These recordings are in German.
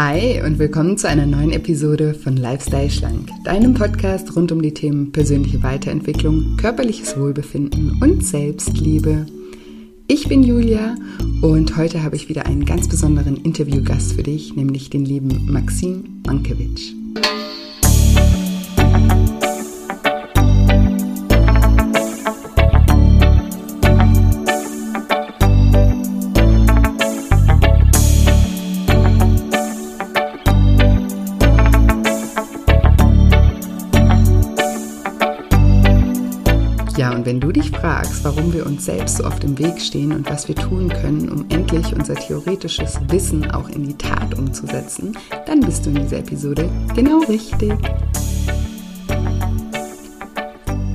Hi und willkommen zu einer neuen Episode von Lifestyle Schlank, deinem Podcast rund um die Themen persönliche Weiterentwicklung, körperliches Wohlbefinden und Selbstliebe. Ich bin Julia und heute habe ich wieder einen ganz besonderen Interviewgast für dich, nämlich den lieben Maxim Mankiewicz. Fragst, warum wir uns selbst so oft im Weg stehen und was wir tun können, um endlich unser theoretisches Wissen auch in die Tat umzusetzen, dann bist du in dieser Episode genau richtig.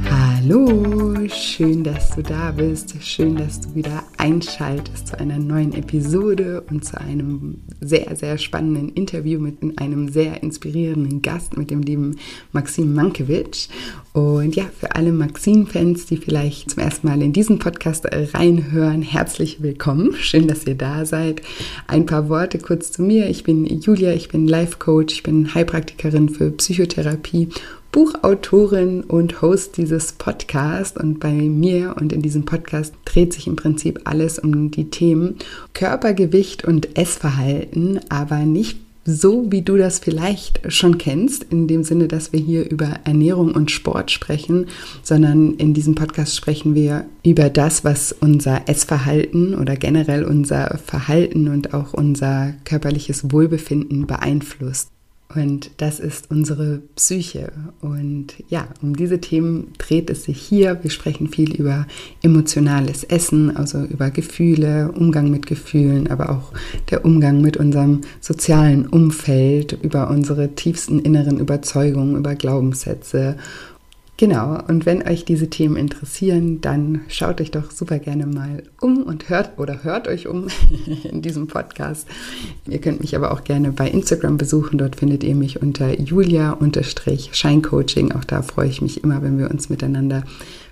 Hallo, schön, dass du da bist. Schön, dass du wieder einschaltest zu einer neuen Episode und zu einem sehr, sehr spannenden Interview mit einem sehr inspirierenden Gast, mit dem lieben Maxim Mankiewicz. Und ja, für alle Maxim-Fans, die vielleicht zum ersten Mal in diesen Podcast reinhören, herzlich willkommen. Schön, dass ihr da seid. Ein paar Worte kurz zu mir. Ich bin Julia, ich bin Life-Coach, ich bin Heilpraktikerin für Psychotherapie Buchautorin und Host dieses Podcasts und bei mir und in diesem Podcast dreht sich im Prinzip alles um die Themen Körpergewicht und Essverhalten, aber nicht so wie du das vielleicht schon kennst, in dem Sinne, dass wir hier über Ernährung und Sport sprechen, sondern in diesem Podcast sprechen wir über das, was unser Essverhalten oder generell unser Verhalten und auch unser körperliches Wohlbefinden beeinflusst. Und das ist unsere Psyche. Und ja, um diese Themen dreht es sich hier. Wir sprechen viel über emotionales Essen, also über Gefühle, Umgang mit Gefühlen, aber auch der Umgang mit unserem sozialen Umfeld, über unsere tiefsten inneren Überzeugungen, über Glaubenssätze Genau, und wenn euch diese Themen interessieren, dann schaut euch doch super gerne mal um und hört oder hört euch um in diesem Podcast. Ihr könnt mich aber auch gerne bei Instagram besuchen. Dort findet ihr mich unter julia-scheincoaching. Auch da freue ich mich immer, wenn wir uns miteinander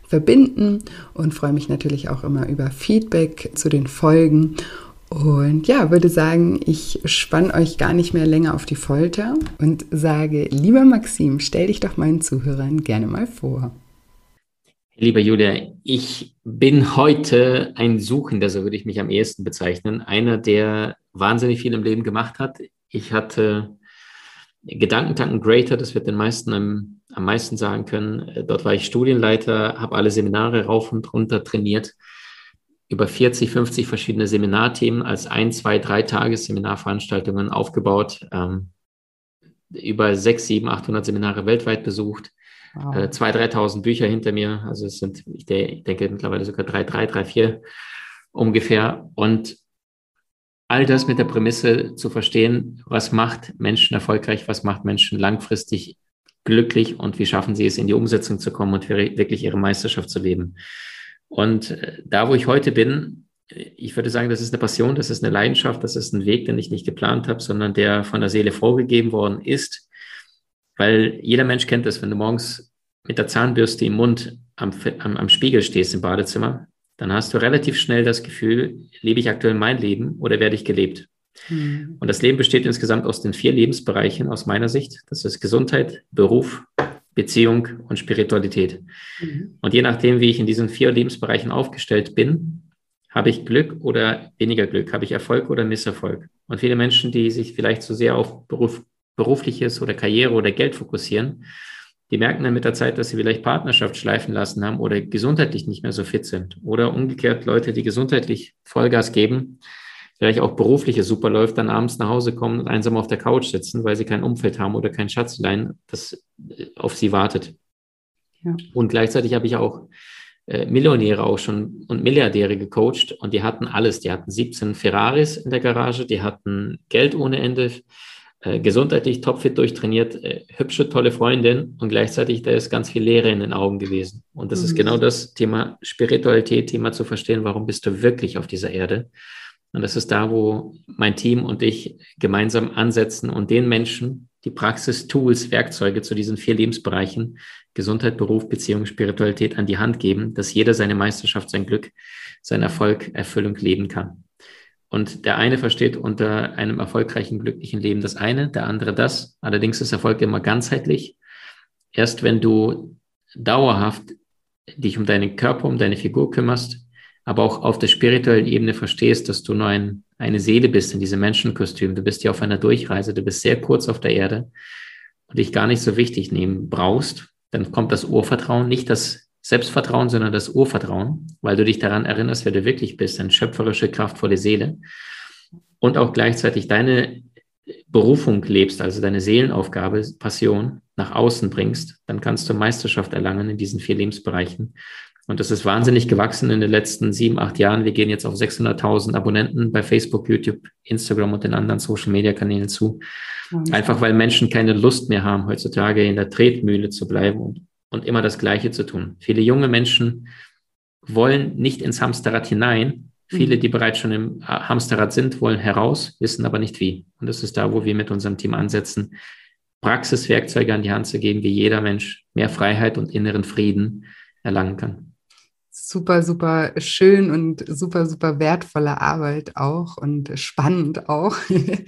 verbinden und freue mich natürlich auch immer über Feedback zu den Folgen. Und ja, würde sagen, ich spann euch gar nicht mehr länger auf die Folter und sage, lieber Maxim, stell dich doch meinen Zuhörern gerne mal vor. Lieber Julia, ich bin heute ein Suchender, so würde ich mich am ehesten bezeichnen. Einer, der wahnsinnig viel im Leben gemacht hat. Ich hatte Gedankentanken Greater, das wird den meisten am, am meisten sagen können. Dort war ich Studienleiter, habe alle Seminare rauf und runter trainiert über 40, 50 verschiedene Seminarthemen als ein, zwei, drei Tages-Seminarveranstaltungen aufgebaut, ähm, über 6, 7, 800 Seminare weltweit besucht, wow. äh, 2.000, 3.000 Bücher hinter mir, also es sind, ich, ich denke mittlerweile sogar 3, 3, 3, 4 ungefähr und all das mit der Prämisse zu verstehen, was macht Menschen erfolgreich, was macht Menschen langfristig glücklich und wie schaffen sie es, in die Umsetzung zu kommen und wirklich ihre Meisterschaft zu leben. Und äh, da, wo ich heute bin, ich würde sagen, das ist eine Passion, das ist eine Leidenschaft, das ist ein Weg, den ich nicht geplant habe, sondern der von der Seele vorgegeben worden ist. Weil jeder Mensch kennt das, wenn du morgens mit der Zahnbürste im Mund am, am, am Spiegel stehst im Badezimmer, dann hast du relativ schnell das Gefühl, lebe ich aktuell mein Leben oder werde ich gelebt? Mhm. Und das Leben besteht insgesamt aus den vier Lebensbereichen aus meiner Sicht. Das ist Gesundheit, Beruf, Beziehung und Spiritualität. Mhm. Und je nachdem, wie ich in diesen vier Lebensbereichen aufgestellt bin, habe ich Glück oder weniger Glück, habe ich Erfolg oder Misserfolg. Und viele Menschen, die sich vielleicht zu so sehr auf Beruf, berufliches oder Karriere oder Geld fokussieren, die merken dann mit der Zeit, dass sie vielleicht Partnerschaft schleifen lassen haben oder gesundheitlich nicht mehr so fit sind. Oder umgekehrt Leute, die gesundheitlich Vollgas geben, vielleicht auch berufliche super läuft, dann abends nach Hause kommen und einsam auf der Couch sitzen, weil sie kein Umfeld haben oder kein Schatzlein, das äh, auf sie wartet. Ja. Und gleichzeitig habe ich auch äh, Millionäre auch schon und Milliardäre gecoacht und die hatten alles. Die hatten 17 Ferraris in der Garage, die hatten Geld ohne Ende, äh, gesundheitlich topfit durchtrainiert, äh, hübsche, tolle Freundin und gleichzeitig da ist ganz viel Leere in den Augen gewesen. Und das mhm. ist genau das Thema Spiritualität, Thema zu verstehen, warum bist du wirklich auf dieser Erde? Und das ist da, wo mein Team und ich gemeinsam ansetzen und den Menschen die Praxis, Tools, Werkzeuge zu diesen vier Lebensbereichen, Gesundheit, Beruf, Beziehung, Spiritualität an die Hand geben, dass jeder seine Meisterschaft, sein Glück, sein Erfolg, Erfüllung leben kann. Und der eine versteht unter einem erfolgreichen, glücklichen Leben das eine, der andere das. Allerdings ist Erfolg immer ganzheitlich. Erst wenn du dauerhaft dich um deinen Körper, um deine Figur kümmerst, aber auch auf der spirituellen Ebene verstehst, dass du nur ein, eine Seele bist in diesem Menschenkostüm. Du bist ja auf einer Durchreise, du bist sehr kurz auf der Erde und dich gar nicht so wichtig nehmen brauchst, dann kommt das Urvertrauen, nicht das Selbstvertrauen, sondern das Urvertrauen, weil du dich daran erinnerst, wer du wirklich bist, eine schöpferische, kraftvolle Seele und auch gleichzeitig deine Berufung lebst, also deine Seelenaufgabe, Passion nach außen bringst, dann kannst du Meisterschaft erlangen in diesen vier Lebensbereichen. Und das ist wahnsinnig gewachsen in den letzten sieben, acht Jahren. Wir gehen jetzt auf 600.000 Abonnenten bei Facebook, YouTube, Instagram und den anderen Social-Media-Kanälen zu. Einfach weil Menschen keine Lust mehr haben, heutzutage in der Tretmühle zu bleiben und und immer das Gleiche zu tun. Viele junge Menschen wollen nicht ins Hamsterrad hinein. Viele, die bereits schon im Hamsterrad sind, wollen heraus, wissen aber nicht wie. Und das ist da, wo wir mit unserem Team ansetzen, Praxiswerkzeuge an die Hand zu geben, wie jeder Mensch mehr Freiheit und inneren Frieden erlangen kann super, super schön und super, super wertvolle Arbeit auch und spannend auch.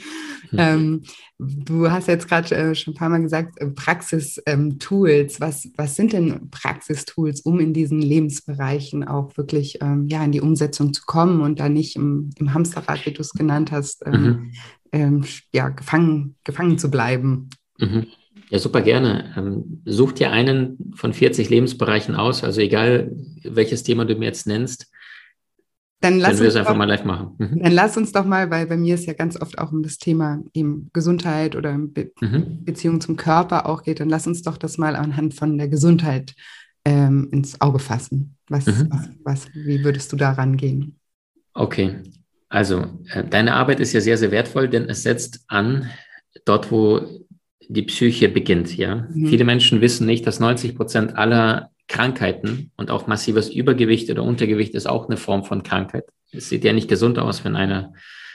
ähm, du hast jetzt gerade äh, schon ein paar Mal gesagt, äh, Praxistools. Ähm, was, was sind denn Praxistools, um in diesen Lebensbereichen auch wirklich ähm, ja, in die Umsetzung zu kommen und da nicht im, im Hamsterrad, wie du es genannt hast, ähm, mhm. Ähm, ja, gefangen, gefangen zu bleiben? Mhm. Ja, super gerne. Ähm, such dir einen von 40 Lebensbereichen aus, also egal welches Thema du mir jetzt nennst. Dann lass, wir es einfach doch, mal live machen. Mhm. Dann lass uns doch mal, weil bei mir es ja ganz oft auch um das Thema eben Gesundheit oder Be mhm. Beziehung zum Körper auch geht, dann lass uns doch das mal anhand von der Gesundheit ähm, ins Auge fassen. Was, mhm. was, was, wie würdest du da rangehen? Okay, also äh, deine Arbeit ist ja sehr, sehr wertvoll, denn es setzt an dort, wo die Psyche beginnt. Ja, mhm. viele Menschen wissen nicht, dass 90 Prozent aller Krankheiten und auch massives Übergewicht oder Untergewicht ist auch eine Form von Krankheit. Es sieht ja nicht gesund aus, wenn einer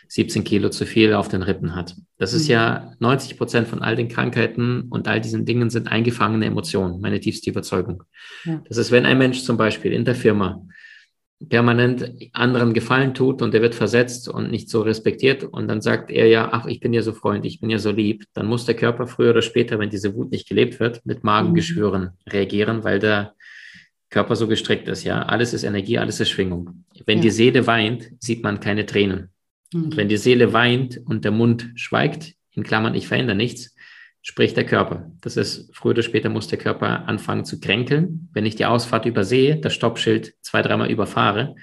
17 Kilo zu viel auf den Rippen hat. Das ist mhm. ja 90 Prozent von all den Krankheiten und all diesen Dingen sind eingefangene Emotionen, meine tiefste Überzeugung. Ja. Das ist, wenn ein Mensch zum Beispiel in der Firma permanent anderen Gefallen tut und der wird versetzt und nicht so respektiert und dann sagt er ja, ach, ich bin ja so freundlich, ich bin ja so lieb, dann muss der Körper früher oder später, wenn diese Wut nicht gelebt wird, mit Magengeschwüren mhm. reagieren, weil der Körper so gestrickt ist, ja. Alles ist Energie, alles ist Schwingung. Wenn ja. die Seele weint, sieht man keine Tränen. Mhm. Wenn die Seele weint und der Mund schweigt, in Klammern, ich verändere nichts, sprich der Körper. Das ist, früher oder später muss der Körper anfangen zu kränkeln. Wenn ich die Ausfahrt übersehe, das Stoppschild zwei, dreimal überfahre,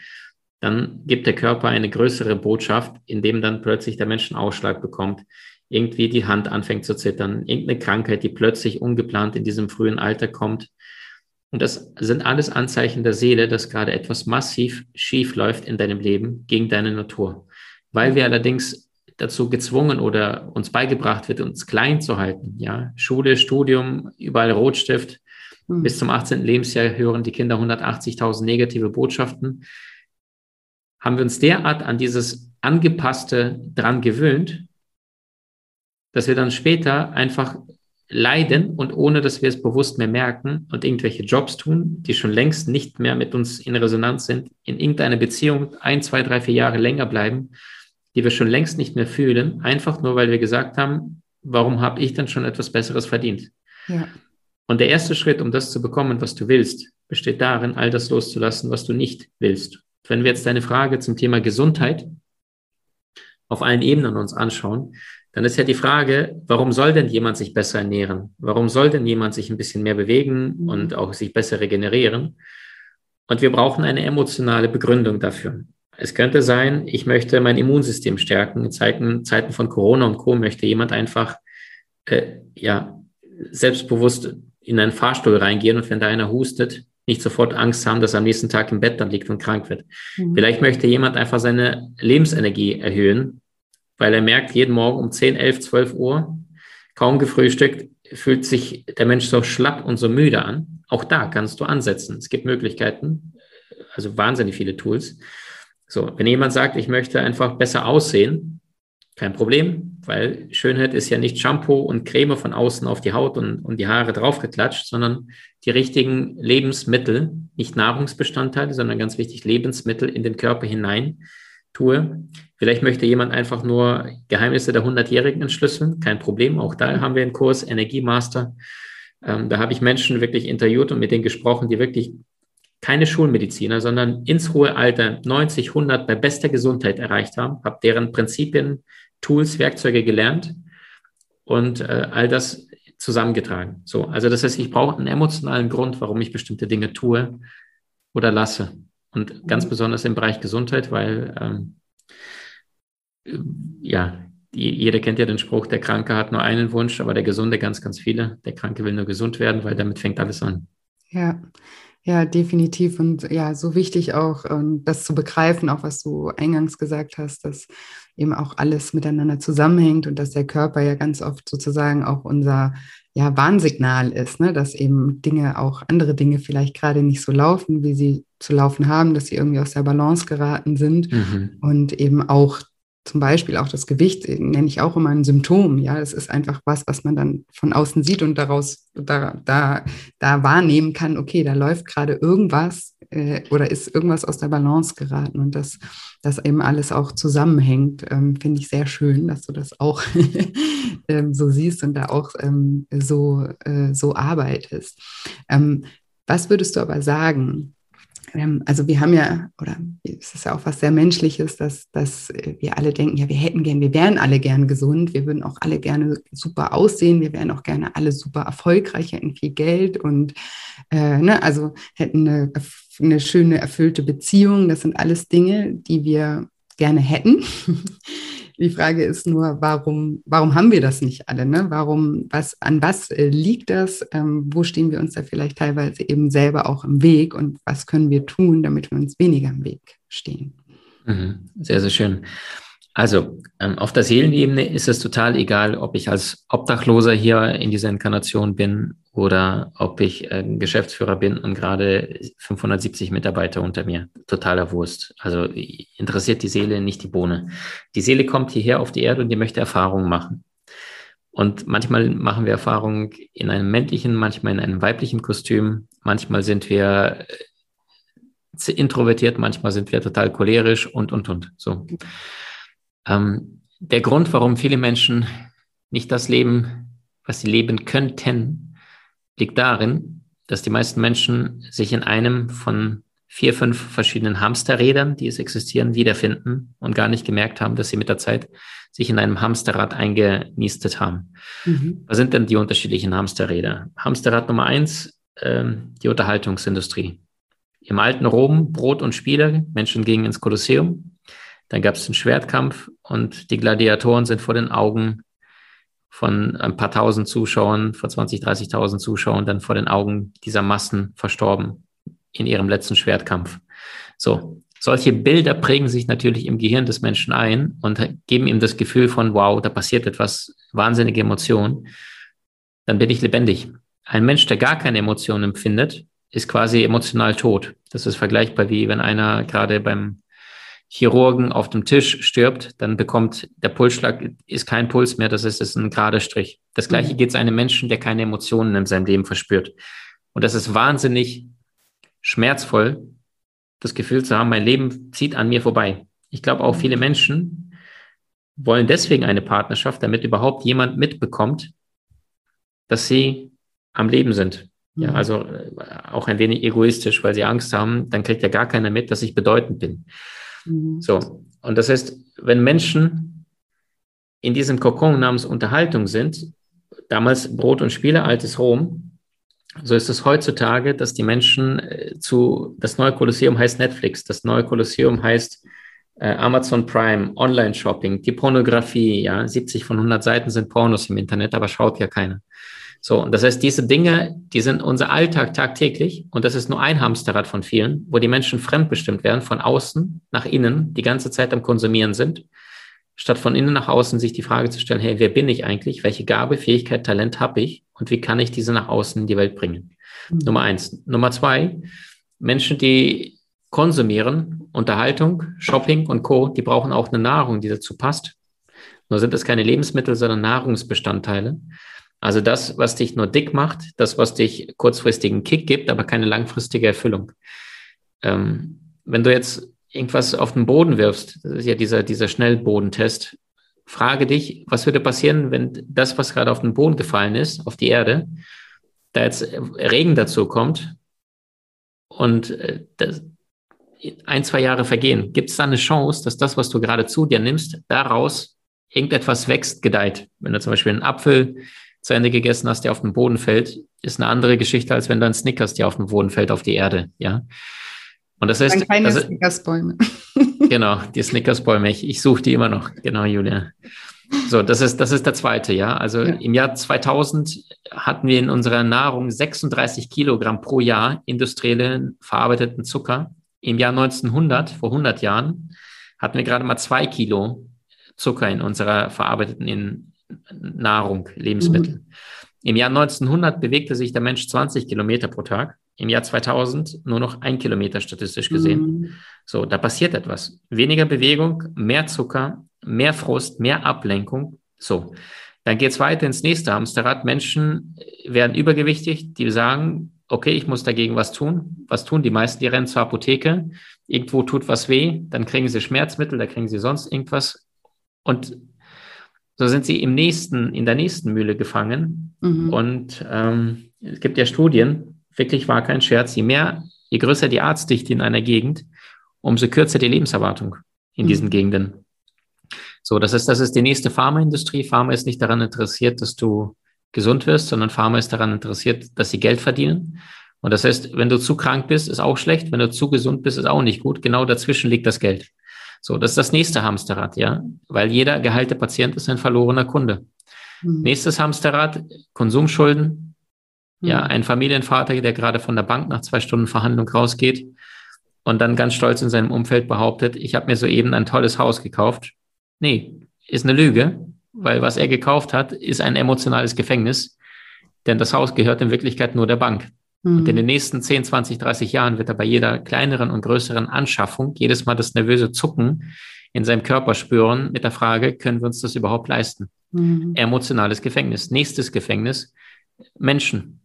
dann gibt der Körper eine größere Botschaft, indem dann plötzlich der Mensch einen Ausschlag bekommt, irgendwie die Hand anfängt zu zittern, irgendeine Krankheit, die plötzlich ungeplant in diesem frühen Alter kommt. Und das sind alles Anzeichen der Seele, dass gerade etwas massiv schief läuft in deinem Leben gegen deine Natur. Weil wir allerdings dazu gezwungen oder uns beigebracht wird, uns klein zu halten. Ja, Schule, Studium, überall Rotstift. Mhm. Bis zum 18. Lebensjahr hören die Kinder 180.000 negative Botschaften. Haben wir uns derart an dieses Angepasste dran gewöhnt, dass wir dann später einfach leiden und ohne dass wir es bewusst mehr merken und irgendwelche Jobs tun, die schon längst nicht mehr mit uns in Resonanz sind, in irgendeiner Beziehung ein, zwei, drei, vier Jahre länger bleiben die wir schon längst nicht mehr fühlen, einfach nur weil wir gesagt haben, warum habe ich dann schon etwas Besseres verdient? Ja. Und der erste Schritt, um das zu bekommen, was du willst, besteht darin, all das loszulassen, was du nicht willst. Wenn wir jetzt deine Frage zum Thema Gesundheit auf allen Ebenen uns anschauen, dann ist ja die Frage, warum soll denn jemand sich besser ernähren? Warum soll denn jemand sich ein bisschen mehr bewegen mhm. und auch sich besser regenerieren? Und wir brauchen eine emotionale Begründung dafür. Es könnte sein, ich möchte mein Immunsystem stärken. In Zeiten, Zeiten von Corona und Co. möchte jemand einfach äh, ja, selbstbewusst in einen Fahrstuhl reingehen und wenn da einer hustet, nicht sofort Angst haben, dass er am nächsten Tag im Bett dann liegt und krank wird. Mhm. Vielleicht möchte jemand einfach seine Lebensenergie erhöhen, weil er merkt, jeden Morgen um 10, 11, 12 Uhr, kaum gefrühstückt, fühlt sich der Mensch so schlapp und so müde an. Auch da kannst du ansetzen. Es gibt Möglichkeiten, also wahnsinnig viele Tools. So, wenn jemand sagt, ich möchte einfach besser aussehen, kein Problem, weil Schönheit ist ja nicht Shampoo und Creme von außen auf die Haut und, und die Haare draufgeklatscht, sondern die richtigen Lebensmittel, nicht Nahrungsbestandteile, sondern ganz wichtig Lebensmittel in den Körper hinein, tue. Vielleicht möchte jemand einfach nur Geheimnisse der 100-Jährigen entschlüsseln. Kein Problem. Auch da haben wir einen Kurs Energiemaster. Ähm, da habe ich Menschen wirklich interviewt und mit denen gesprochen, die wirklich keine Schulmediziner, sondern ins hohe Alter 90, 100 bei bester Gesundheit erreicht haben, habe deren Prinzipien, Tools, Werkzeuge gelernt und äh, all das zusammengetragen. So, also das heißt, ich brauche einen emotionalen Grund, warum ich bestimmte Dinge tue oder lasse. Und ganz mhm. besonders im Bereich Gesundheit, weil ähm, ja, jeder kennt ja den Spruch, der Kranke hat nur einen Wunsch, aber der Gesunde ganz, ganz viele. Der Kranke will nur gesund werden, weil damit fängt alles an. Ja, ja, definitiv. Und ja, so wichtig auch, ähm, das zu begreifen, auch was du eingangs gesagt hast, dass eben auch alles miteinander zusammenhängt und dass der Körper ja ganz oft sozusagen auch unser ja, Warnsignal ist, ne? dass eben Dinge, auch andere Dinge vielleicht gerade nicht so laufen, wie sie zu laufen haben, dass sie irgendwie aus der Balance geraten sind mhm. und eben auch zum Beispiel auch das Gewicht äh, nenne ich auch immer ein Symptom. Ja, es ist einfach was, was man dann von außen sieht und daraus da, da, da wahrnehmen kann, okay, da läuft gerade irgendwas äh, oder ist irgendwas aus der Balance geraten und das, das eben alles auch zusammenhängt, ähm, finde ich sehr schön, dass du das auch ähm, so siehst und da auch ähm, so, äh, so arbeitest. Ähm, was würdest du aber sagen? Also wir haben ja, oder es ist ja auch was sehr Menschliches, dass, dass wir alle denken, ja, wir hätten gern, wir wären alle gern gesund, wir würden auch alle gerne super aussehen, wir wären auch gerne alle super erfolgreich, hätten viel Geld und äh, ne, also hätten eine, eine schöne, erfüllte Beziehung. Das sind alles Dinge, die wir gerne hätten. Die Frage ist nur, warum, warum haben wir das nicht alle? Ne? Warum, was, an was äh, liegt das? Ähm, wo stehen wir uns da vielleicht teilweise eben selber auch im Weg und was können wir tun, damit wir uns weniger im Weg stehen? Mhm. Sehr, sehr schön. Also ähm, auf der Seelenebene ist es total egal, ob ich als Obdachloser hier in dieser Inkarnation bin oder ob ich äh, Geschäftsführer bin und gerade 570 Mitarbeiter unter mir. Totaler Wurst. Also interessiert die Seele nicht die Bohne. Die Seele kommt hierher auf die Erde und die möchte Erfahrungen machen. Und manchmal machen wir Erfahrungen in einem männlichen, manchmal in einem weiblichen Kostüm. Manchmal sind wir äh, introvertiert, manchmal sind wir total cholerisch und, und, und. So. Ähm, der Grund, warum viele Menschen nicht das leben, was sie leben könnten, liegt darin, dass die meisten Menschen sich in einem von vier, fünf verschiedenen Hamsterrädern, die es existieren, wiederfinden und gar nicht gemerkt haben, dass sie mit der Zeit sich in einem Hamsterrad eingenistet haben. Mhm. Was sind denn die unterschiedlichen Hamsterräder? Hamsterrad Nummer eins, ähm, die Unterhaltungsindustrie. Im alten Rom Brot und Spiele, Menschen gingen ins Kolosseum, dann gab es einen Schwertkampf und die Gladiatoren sind vor den Augen von ein paar tausend Zuschauern, vor 20, 30.000 Zuschauern, dann vor den Augen dieser Massen verstorben in ihrem letzten Schwertkampf. So, solche Bilder prägen sich natürlich im Gehirn des Menschen ein und geben ihm das Gefühl von, wow, da passiert etwas, wahnsinnige Emotionen. Dann bin ich lebendig. Ein Mensch, der gar keine Emotionen empfindet, ist quasi emotional tot. Das ist vergleichbar wie wenn einer gerade beim Chirurgen auf dem Tisch stirbt, dann bekommt der Pulsschlag, ist kein Puls mehr, das ist, ist ein gerader Strich. Das gleiche mhm. geht es einem Menschen, der keine Emotionen in seinem Leben verspürt. Und das ist wahnsinnig schmerzvoll, das Gefühl zu haben, mein Leben zieht an mir vorbei. Ich glaube auch viele Menschen wollen deswegen eine Partnerschaft, damit überhaupt jemand mitbekommt, dass sie am Leben sind. Ja, mhm. also äh, auch ein wenig egoistisch, weil sie Angst haben, dann kriegt ja gar keiner mit, dass ich bedeutend bin. Mhm. So, und das heißt, wenn Menschen in diesem Kokon namens Unterhaltung sind, damals Brot und Spiele, altes Rom, so ist es heutzutage, dass die Menschen äh, zu, das neue Kolosseum heißt Netflix, das neue Kolosseum heißt Amazon Prime, Online-Shopping, die Pornografie, ja, 70 von 100 Seiten sind Pornos im Internet, aber schaut ja keiner. So, und das heißt, diese Dinge, die sind unser Alltag tagtäglich und das ist nur ein Hamsterrad von vielen, wo die Menschen fremdbestimmt werden, von außen nach innen, die ganze Zeit am Konsumieren sind, statt von innen nach außen sich die Frage zu stellen, hey, wer bin ich eigentlich? Welche Gabe, Fähigkeit, Talent habe ich und wie kann ich diese nach außen in die Welt bringen? Mhm. Nummer eins. Nummer zwei, Menschen, die konsumieren, Unterhaltung, Shopping und Co., die brauchen auch eine Nahrung, die dazu passt. Nur sind das keine Lebensmittel, sondern Nahrungsbestandteile. Also das, was dich nur dick macht, das, was dich kurzfristigen Kick gibt, aber keine langfristige Erfüllung. Ähm, wenn du jetzt irgendwas auf den Boden wirfst, das ist ja dieser, dieser Schnellbodentest, frage dich, was würde passieren, wenn das, was gerade auf den Boden gefallen ist, auf die Erde, da jetzt Regen dazu kommt und äh, das, ein, zwei Jahre vergehen, gibt es da eine Chance, dass das, was du gerade zu dir nimmst, daraus irgendetwas wächst, gedeiht? Wenn du zum Beispiel einen Apfel zu Ende gegessen hast, der auf den Boden fällt, ist eine andere Geschichte, als wenn du einen Snickers, der auf den Boden fällt, auf die Erde, ja. Und das heißt, keine also, Snickersbäume. genau, die Snickersbäume. Ich, ich suche die immer noch. Genau, Julia. So, das ist, das ist der zweite, ja. Also ja. im Jahr 2000 hatten wir in unserer Nahrung 36 Kilogramm pro Jahr industriellen verarbeiteten Zucker. Im Jahr 1900, vor 100 Jahren, hatten wir gerade mal zwei Kilo Zucker in unserer verarbeiteten Nahrung, Lebensmittel. Mhm. Im Jahr 1900 bewegte sich der Mensch 20 Kilometer pro Tag im Jahr 2000 nur noch ein Kilometer statistisch gesehen. Mhm. So, da passiert etwas. Weniger Bewegung, mehr Zucker, mehr Frust, mehr Ablenkung. So, dann geht es weiter ins nächste Hamsterrad. Menschen werden übergewichtig, die sagen, okay, ich muss dagegen was tun. Was tun die meisten? Die rennen zur Apotheke, irgendwo tut was weh, dann kriegen sie Schmerzmittel, da kriegen sie sonst irgendwas. Und so sind sie im nächsten, in der nächsten Mühle gefangen. Mhm. Und ähm, es gibt ja Studien, wirklich war kein Scherz, je mehr, je größer die Arztdichte in einer Gegend, umso kürzer die Lebenserwartung in mhm. diesen Gegenden. So, das ist, das ist die nächste Pharmaindustrie. Pharma ist nicht daran interessiert, dass du gesund wirst, sondern Pharma ist daran interessiert, dass sie Geld verdienen. Und das heißt, wenn du zu krank bist, ist auch schlecht. Wenn du zu gesund bist, ist auch nicht gut. Genau dazwischen liegt das Geld. So, das ist das nächste Hamsterrad, ja. Weil jeder geheilte Patient ist ein verlorener Kunde. Mhm. Nächstes Hamsterrad, Konsumschulden, ja, hm. ein Familienvater, der gerade von der Bank nach zwei Stunden Verhandlung rausgeht und dann ganz stolz in seinem Umfeld behauptet, ich habe mir soeben ein tolles Haus gekauft. Nee, ist eine Lüge, weil was er gekauft hat, ist ein emotionales Gefängnis, denn das Haus gehört in Wirklichkeit nur der Bank. Mhm. Und in den nächsten 10, 20, 30 Jahren wird er bei jeder kleineren und größeren Anschaffung jedes Mal das nervöse Zucken in seinem Körper spüren mit der Frage, können wir uns das überhaupt leisten? Mhm. Emotionales Gefängnis. Nächstes Gefängnis, Menschen.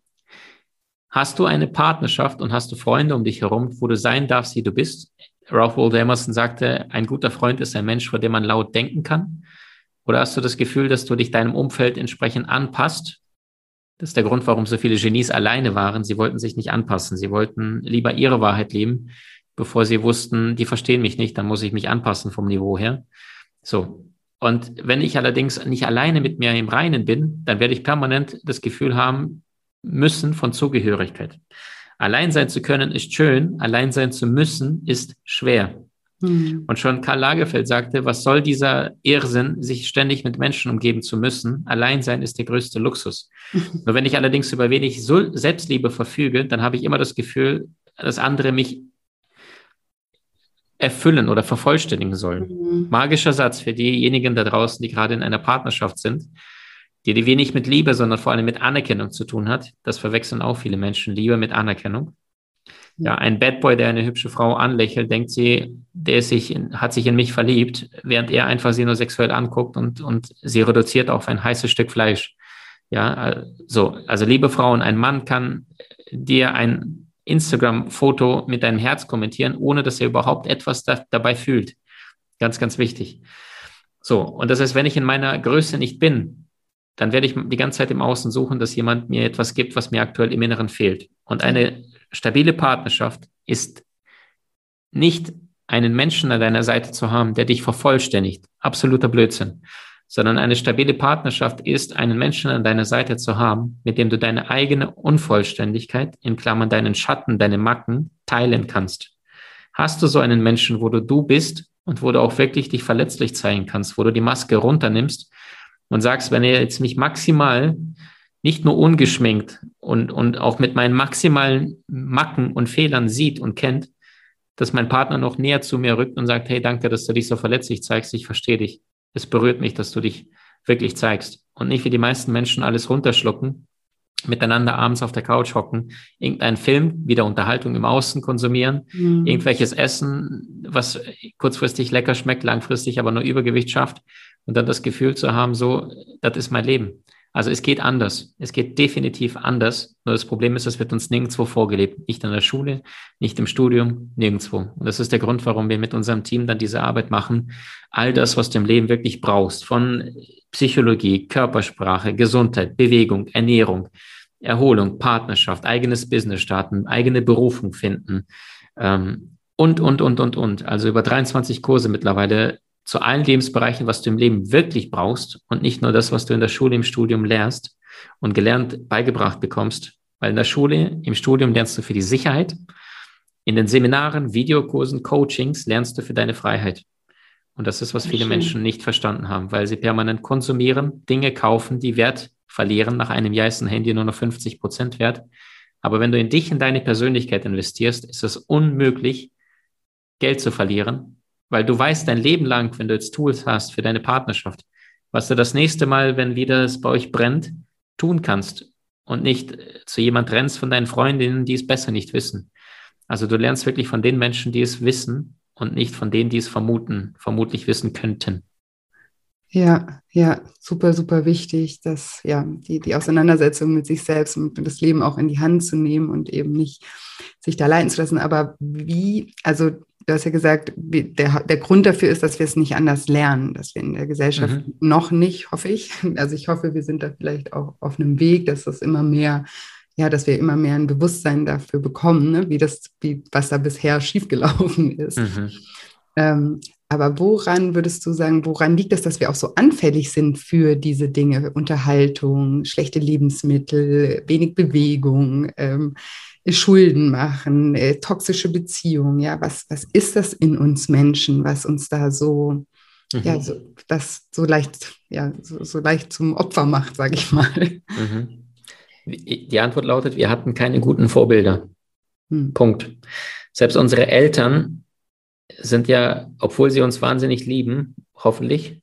Hast du eine Partnerschaft und hast du Freunde um dich herum, wo du sein darfst, wie du bist? Ralph Waldo Emerson sagte, ein guter Freund ist ein Mensch, vor dem man laut denken kann. Oder hast du das Gefühl, dass du dich deinem Umfeld entsprechend anpasst? Das ist der Grund, warum so viele Genies alleine waren. Sie wollten sich nicht anpassen. Sie wollten lieber ihre Wahrheit leben, bevor sie wussten, die verstehen mich nicht, dann muss ich mich anpassen vom Niveau her. So. Und wenn ich allerdings nicht alleine mit mir im Reinen bin, dann werde ich permanent das Gefühl haben, müssen von Zugehörigkeit. Allein sein zu können ist schön, allein sein zu müssen ist schwer. Mhm. Und schon Karl Lagerfeld sagte, was soll dieser Irrsinn, sich ständig mit Menschen umgeben zu müssen? Allein sein ist der größte Luxus. Mhm. Nur wenn ich allerdings über wenig Selbstliebe verfüge, dann habe ich immer das Gefühl, dass andere mich erfüllen oder vervollständigen sollen. Mhm. Magischer Satz für diejenigen da draußen, die gerade in einer Partnerschaft sind die, die wenig mit Liebe, sondern vor allem mit Anerkennung zu tun hat. Das verwechseln auch viele Menschen, Liebe mit Anerkennung. Ja, ein Bad Boy, der eine hübsche Frau anlächelt, denkt sie, der sich in, hat sich in mich verliebt, während er einfach sie nur sexuell anguckt und, und sie reduziert auf ein heißes Stück Fleisch. Ja, so, also liebe Frauen, ein Mann kann dir ein Instagram-Foto mit deinem Herz kommentieren, ohne dass er überhaupt etwas da, dabei fühlt. Ganz, ganz wichtig. So, und das heißt, wenn ich in meiner Größe nicht bin, dann werde ich die ganze Zeit im Außen suchen, dass jemand mir etwas gibt, was mir aktuell im Inneren fehlt. Und eine stabile Partnerschaft ist nicht einen Menschen an deiner Seite zu haben, der dich vervollständigt. Absoluter Blödsinn. Sondern eine stabile Partnerschaft ist, einen Menschen an deiner Seite zu haben, mit dem du deine eigene Unvollständigkeit, in Klammern deinen Schatten, deine Macken, teilen kannst. Hast du so einen Menschen, wo du du bist und wo du auch wirklich dich verletzlich zeigen kannst, wo du die Maske runternimmst und sagst, wenn er jetzt mich maximal nicht nur ungeschminkt und, und auch mit meinen maximalen Macken und Fehlern sieht und kennt, dass mein Partner noch näher zu mir rückt und sagt, hey, danke, dass du dich so verletzlich zeigst, ich verstehe dich. Es berührt mich, dass du dich wirklich zeigst. Und nicht wie die meisten Menschen alles runterschlucken, miteinander abends auf der Couch hocken, irgendeinen Film, wieder Unterhaltung im Außen konsumieren, mhm. irgendwelches Essen, was kurzfristig lecker schmeckt, langfristig aber nur Übergewicht schafft und dann das Gefühl zu haben, so, das ist mein Leben. Also es geht anders. Es geht definitiv anders. Nur das Problem ist, es wird uns nirgendwo vorgelebt. Nicht in der Schule, nicht im Studium, nirgendwo. Und das ist der Grund, warum wir mit unserem Team dann diese Arbeit machen. All das, was du im Leben wirklich brauchst, von Psychologie, Körpersprache, Gesundheit, Bewegung, Ernährung, Erholung, Partnerschaft, eigenes Business starten, eigene Berufung finden ähm, und, und, und, und, und. Also über 23 Kurse mittlerweile zu allen Lebensbereichen, was du im Leben wirklich brauchst und nicht nur das, was du in der Schule, im Studium lernst und gelernt, beigebracht bekommst. Weil in der Schule, im Studium lernst du für die Sicherheit. In den Seminaren, Videokursen, Coachings lernst du für deine Freiheit. Und das ist, was viele. Menschen nicht verstanden haben, weil sie permanent konsumieren, Dinge kaufen, die Wert verlieren. Nach einem Jahr ist ein Handy nur noch 50 Prozent wert. Aber wenn du in dich, in deine Persönlichkeit investierst, ist es unmöglich, Geld zu verlieren, weil du weißt dein Leben lang, wenn du jetzt Tools hast für deine Partnerschaft, was du das nächste Mal, wenn wieder es bei euch brennt, tun kannst und nicht äh, zu jemand rennst von deinen Freundinnen, die es besser nicht wissen. Also du lernst wirklich von den Menschen, die es wissen und nicht von denen, die es vermuten, vermutlich wissen könnten. Ja, ja, super, super wichtig, dass ja die, die Auseinandersetzung mit sich selbst und das Leben auch in die Hand zu nehmen und eben nicht sich da leiten zu lassen. Aber wie, also du hast ja gesagt, der, der Grund dafür ist, dass wir es nicht anders lernen, dass wir in der Gesellschaft mhm. noch nicht, hoffe ich, also ich hoffe, wir sind da vielleicht auch auf einem Weg, dass das immer mehr ja, dass wir immer mehr ein Bewusstsein dafür bekommen, ne? wie das, wie, was da bisher schiefgelaufen ist. Mhm. Ähm, aber woran würdest du sagen, woran liegt es, dass wir auch so anfällig sind für diese Dinge? Unterhaltung, schlechte Lebensmittel, wenig Bewegung, ähm, Schulden machen, äh, toxische Beziehungen. Ja, was, was ist das in uns Menschen, was uns da so, mhm. ja, so, das so leicht, ja, so, so leicht zum Opfer macht, sage ich mal? Mhm. Die Antwort lautet, wir hatten keine guten Vorbilder. Mhm. Punkt. Selbst unsere Eltern sind ja, obwohl sie uns wahnsinnig lieben, hoffentlich,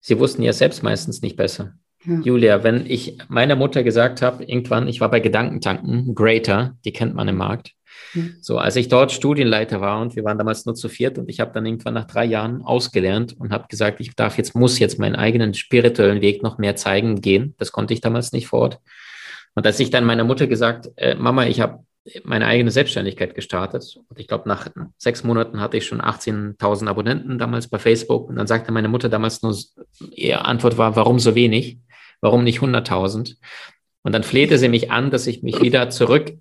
sie wussten ja selbst meistens nicht besser. Ja. Julia, wenn ich meiner Mutter gesagt habe, irgendwann, ich war bei Gedankentanken, Greater, die kennt man im Markt. Ja. So, als ich dort Studienleiter war und wir waren damals nur zu viert und ich habe dann irgendwann nach drei Jahren ausgelernt und habe gesagt, ich darf jetzt, muss jetzt meinen eigenen spirituellen Weg noch mehr zeigen, gehen. Das konnte ich damals nicht vor Ort. Und als ich dann meiner Mutter gesagt, äh, Mama, ich habe meine eigene Selbstständigkeit gestartet. Und ich glaube, nach sechs Monaten hatte ich schon 18.000 Abonnenten damals bei Facebook. Und dann sagte meine Mutter damals nur, ihre Antwort war, warum so wenig? Warum nicht 100.000? Und dann flehte sie mich an, dass ich mich wieder zurück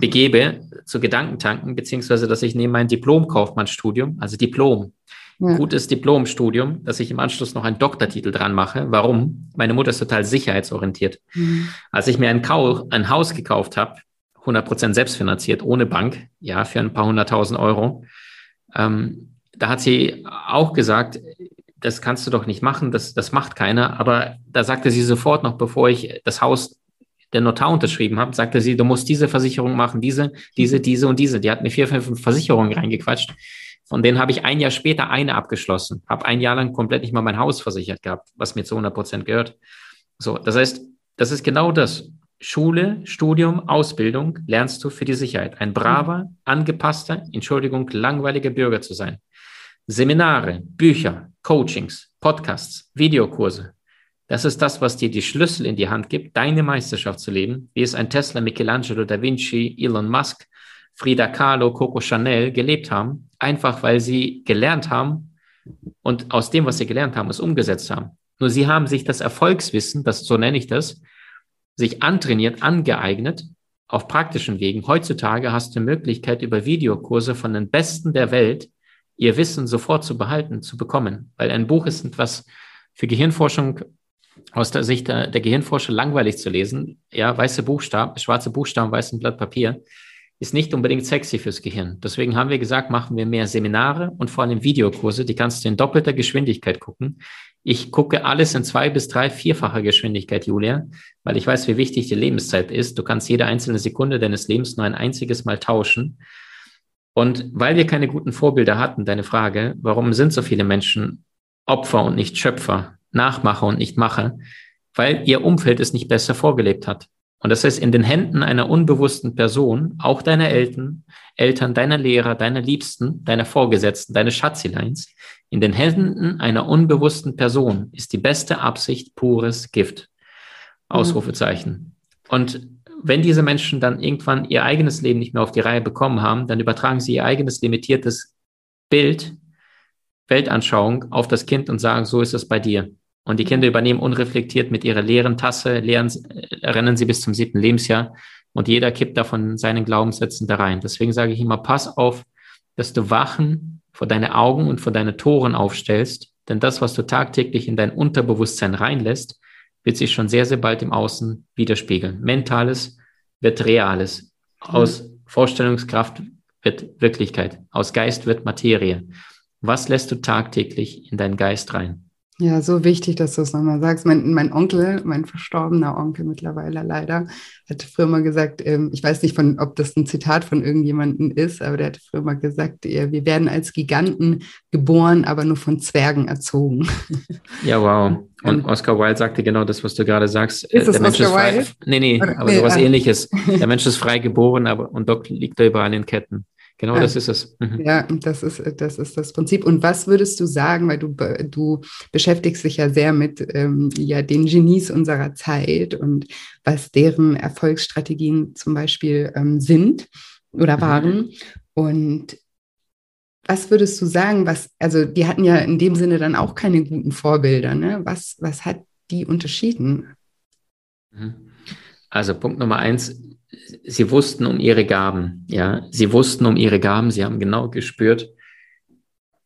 begebe zu Gedankentanken, beziehungsweise dass ich neben mein Diplom-Kaufmannsstudium, also Diplom, ja. gutes Diplomstudium, dass ich im Anschluss noch einen Doktortitel dran mache. Warum? Meine Mutter ist total sicherheitsorientiert. Mhm. Als ich mir ein, Kau ein Haus gekauft habe, 100% selbstfinanziert, ohne Bank, ja, für ein paar hunderttausend Euro, ähm, da hat sie auch gesagt, das kannst du doch nicht machen, das, das macht keiner. Aber da sagte sie sofort noch, bevor ich das Haus der Notar unterschrieben habe, sagte sie, du musst diese Versicherung machen, diese, diese, diese und diese. Die hat mir vier, fünf Versicherungen reingequatscht. Von denen habe ich ein Jahr später eine abgeschlossen, habe ein Jahr lang komplett nicht mal mein Haus versichert gehabt, was mir zu 100 Prozent gehört. So, das heißt, das ist genau das. Schule, Studium, Ausbildung lernst du für die Sicherheit. Ein braver, angepasster, Entschuldigung, langweiliger Bürger zu sein. Seminare, Bücher, Coachings, Podcasts, Videokurse. Das ist das, was dir die Schlüssel in die Hand gibt, deine Meisterschaft zu leben, wie es ein Tesla, Michelangelo, Da Vinci, Elon Musk, Frida Kahlo, Coco Chanel gelebt haben, einfach weil sie gelernt haben und aus dem, was sie gelernt haben, es umgesetzt haben. Nur sie haben sich das Erfolgswissen, das so nenne ich das, sich antrainiert, angeeignet auf praktischen Wegen. Heutzutage hast du Möglichkeit, über Videokurse von den Besten der Welt ihr Wissen sofort zu behalten, zu bekommen. Weil ein Buch ist etwas für Gehirnforschung aus der Sicht der, der Gehirnforscher langweilig zu lesen. Ja, weiße Buchstaben, schwarze Buchstaben, weißes Blatt Papier ist nicht unbedingt sexy fürs Gehirn. Deswegen haben wir gesagt, machen wir mehr Seminare und vor allem Videokurse. Die kannst du in doppelter Geschwindigkeit gucken. Ich gucke alles in zwei bis drei, vierfacher Geschwindigkeit, Julia, weil ich weiß, wie wichtig die Lebenszeit ist. Du kannst jede einzelne Sekunde deines Lebens nur ein einziges Mal tauschen. Und weil wir keine guten Vorbilder hatten, deine Frage, warum sind so viele Menschen Opfer und nicht Schöpfer, Nachmacher und nicht Macher? Weil ihr Umfeld es nicht besser vorgelebt hat. Und das heißt, in den Händen einer unbewussten Person, auch deiner Eltern, Eltern, deiner Lehrer, deiner Liebsten, deiner Vorgesetzten, deiner Schatzileins, In den Händen einer unbewussten Person ist die beste Absicht pures Gift. Ausrufezeichen. Und wenn diese Menschen dann irgendwann ihr eigenes Leben nicht mehr auf die Reihe bekommen haben, dann übertragen sie ihr eigenes limitiertes Bild, Weltanschauung auf das Kind und sagen, so ist es bei dir. Und die Kinder übernehmen unreflektiert mit ihrer leeren Tasse, leeren, äh, rennen sie bis zum siebten Lebensjahr und jeder kippt davon seinen Glaubenssätzen da rein. Deswegen sage ich immer, pass auf, dass du Wachen vor deine Augen und vor deine Toren aufstellst, denn das, was du tagtäglich in dein Unterbewusstsein reinlässt, wird sich schon sehr, sehr bald im Außen widerspiegeln. Mentales wird Reales. Aus mhm. Vorstellungskraft wird Wirklichkeit. Aus Geist wird Materie. Was lässt du tagtäglich in deinen Geist rein? Ja, so wichtig, dass du es nochmal sagst. Mein, mein Onkel, mein verstorbener Onkel mittlerweile leider, hat früher mal gesagt, ähm, ich weiß nicht, von, ob das ein Zitat von irgendjemandem ist, aber der hat früher mal gesagt, ja, wir werden als Giganten geboren, aber nur von Zwergen erzogen. Ja, wow. Und Oscar Wilde sagte genau das, was du gerade sagst. Ist das der Mensch Oscar ist frei, Wilde? Nee, nee, aber nee, sowas ah. ähnliches. Der Mensch ist frei geboren, aber und doch liegt er überall in Ketten. Genau, ja. das ist es. Mhm. Ja, das ist, das ist das Prinzip. Und was würdest du sagen, weil du, du beschäftigst dich ja sehr mit ähm, ja, den Genies unserer Zeit und was deren Erfolgsstrategien zum Beispiel ähm, sind oder mhm. waren. Mhm. Und was würdest du sagen, was, also die hatten ja in dem Sinne dann auch keine guten Vorbilder, ne? Was, was hat die unterschieden? Mhm. Also Punkt Nummer eins, sie wussten um ihre Gaben, ja, sie wussten um ihre Gaben, sie haben genau gespürt,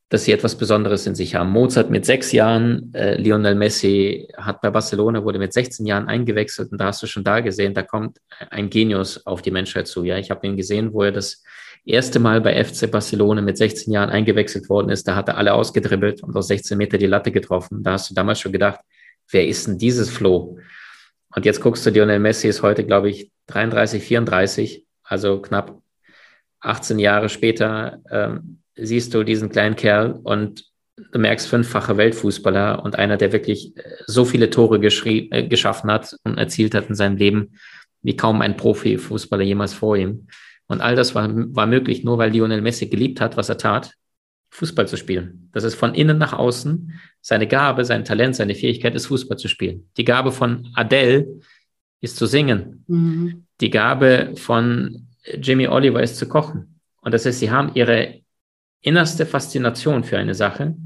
dass sie etwas Besonderes in sich haben. Mozart mit sechs Jahren, äh, Lionel Messi hat bei Barcelona, wurde mit 16 Jahren eingewechselt und da hast du schon da gesehen, da kommt ein Genius auf die Menschheit zu. Ja, ich habe ihn gesehen, wo er das erste Mal bei FC Barcelona mit 16 Jahren eingewechselt worden ist. Da hat er alle ausgedribbelt und aus 16 Meter die Latte getroffen. Da hast du damals schon gedacht, wer ist denn dieses Flo? Und jetzt guckst du, Lionel Messi ist heute, glaube ich, 33, 34, also knapp 18 Jahre später, ähm, siehst du diesen kleinen Kerl und du merkst fünffache Weltfußballer und einer, der wirklich äh, so viele Tore äh, geschaffen hat und erzielt hat in seinem Leben, wie kaum ein Profifußballer jemals vor ihm. Und all das war, war möglich, nur weil Lionel Messi geliebt hat, was er tat, Fußball zu spielen. Das ist von innen nach außen. Seine Gabe, sein Talent, seine Fähigkeit ist, Fußball zu spielen. Die Gabe von Adele ist zu singen. Mhm. Die Gabe von Jimmy Oliver ist zu kochen. Und das heißt, sie haben ihre innerste Faszination für eine Sache,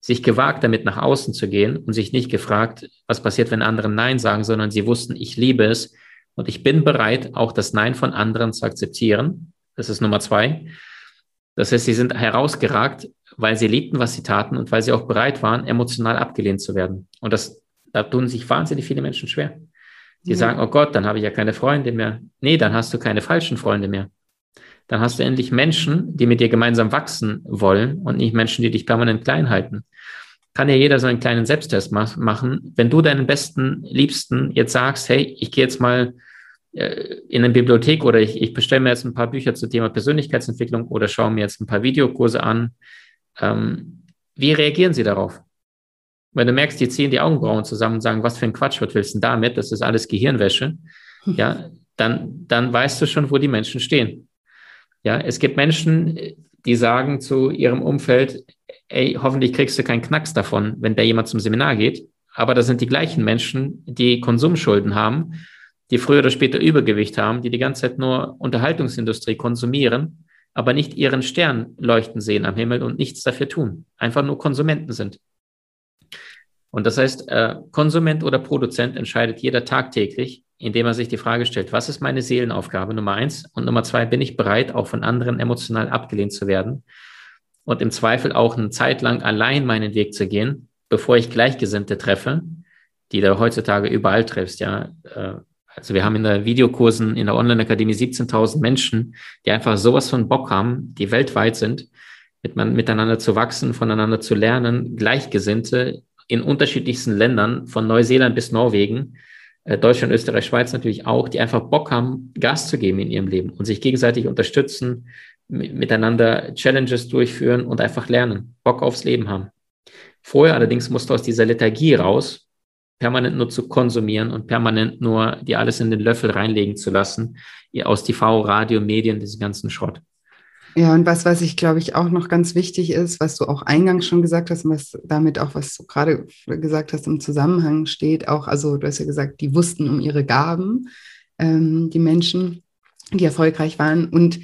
sich gewagt, damit nach außen zu gehen und sich nicht gefragt, was passiert, wenn andere Nein sagen, sondern sie wussten, ich liebe es und ich bin bereit, auch das Nein von anderen zu akzeptieren. Das ist Nummer zwei. Das heißt, sie sind herausgeragt, weil sie liebten, was sie taten und weil sie auch bereit waren, emotional abgelehnt zu werden. Und das, da tun sich wahnsinnig viele Menschen schwer. Die ja. sagen, oh Gott, dann habe ich ja keine Freunde mehr. Nee, dann hast du keine falschen Freunde mehr. Dann hast du endlich Menschen, die mit dir gemeinsam wachsen wollen und nicht Menschen, die dich permanent klein halten. Kann ja jeder so einen kleinen Selbsttest machen. Wenn du deinen besten Liebsten jetzt sagst, hey, ich gehe jetzt mal in eine Bibliothek oder ich, ich bestelle mir jetzt ein paar Bücher zum Thema Persönlichkeitsentwicklung oder schaue mir jetzt ein paar Videokurse an. Ähm, wie reagieren sie darauf? Wenn du merkst, die ziehen die Augenbrauen zusammen und sagen, was für ein Quatsch, was willst du damit? Das ist alles Gehirnwäsche. Ja, dann, dann weißt du schon, wo die Menschen stehen. Ja, es gibt Menschen, die sagen zu ihrem Umfeld, ey, hoffentlich kriegst du keinen Knacks davon, wenn da jemand zum Seminar geht. Aber das sind die gleichen Menschen, die Konsumschulden haben, die früher oder später Übergewicht haben, die die ganze Zeit nur Unterhaltungsindustrie konsumieren, aber nicht ihren Stern leuchten sehen am Himmel und nichts dafür tun. Einfach nur Konsumenten sind. Und das heißt, äh, Konsument oder Produzent entscheidet jeder tagtäglich, indem er sich die Frage stellt, was ist meine Seelenaufgabe Nummer eins? Und Nummer zwei, bin ich bereit, auch von anderen emotional abgelehnt zu werden? Und im Zweifel auch eine Zeit lang allein meinen Weg zu gehen, bevor ich Gleichgesinnte treffe, die du heutzutage überall triffst, ja. Äh, also wir haben in der Videokursen in der Online-Akademie 17.000 Menschen, die einfach sowas von Bock haben, die weltweit sind, mit man, miteinander zu wachsen, voneinander zu lernen, Gleichgesinnte in unterschiedlichsten Ländern, von Neuseeland bis Norwegen, äh, Deutschland, Österreich, Schweiz natürlich auch, die einfach Bock haben, Gas zu geben in ihrem Leben und sich gegenseitig unterstützen, miteinander Challenges durchführen und einfach lernen, Bock aufs Leben haben. Vorher allerdings musst du aus dieser Lethargie raus, permanent nur zu konsumieren und permanent nur dir alles in den Löffel reinlegen zu lassen, aus TV, Radio, Medien, diesen ganzen Schrott. Ja, und was, was ich glaube ich auch noch ganz wichtig ist, was du auch eingangs schon gesagt hast, und was damit auch, was du gerade gesagt hast, im Zusammenhang steht, auch, also du hast ja gesagt, die wussten um ihre Gaben, ähm, die Menschen, die erfolgreich waren. Und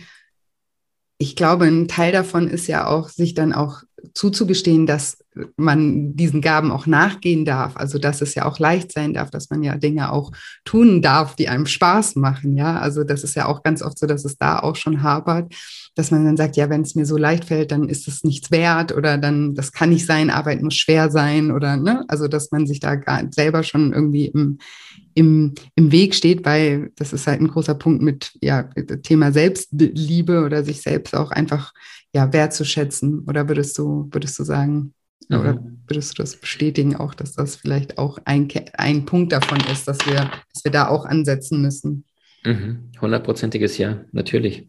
ich glaube, ein Teil davon ist ja auch, sich dann auch zuzugestehen, dass man diesen Gaben auch nachgehen darf. Also dass es ja auch leicht sein darf, dass man ja Dinge auch tun darf, die einem Spaß machen. Ja, also das ist ja auch ganz oft so, dass es da auch schon hapert, dass man dann sagt, ja, wenn es mir so leicht fällt, dann ist es nichts wert oder dann, das kann nicht sein, Arbeit muss schwer sein oder, ne? Also dass man sich da gar selber schon irgendwie im, im, im Weg steht, weil das ist halt ein großer Punkt mit ja, Thema Selbstliebe oder sich selbst auch einfach ja, wertzuschätzen. Oder würdest du, würdest du sagen, mhm. oder würdest du das bestätigen auch, dass das vielleicht auch ein, ein Punkt davon ist, dass wir, dass wir da auch ansetzen müssen? Mhm. Hundertprozentiges Ja, natürlich.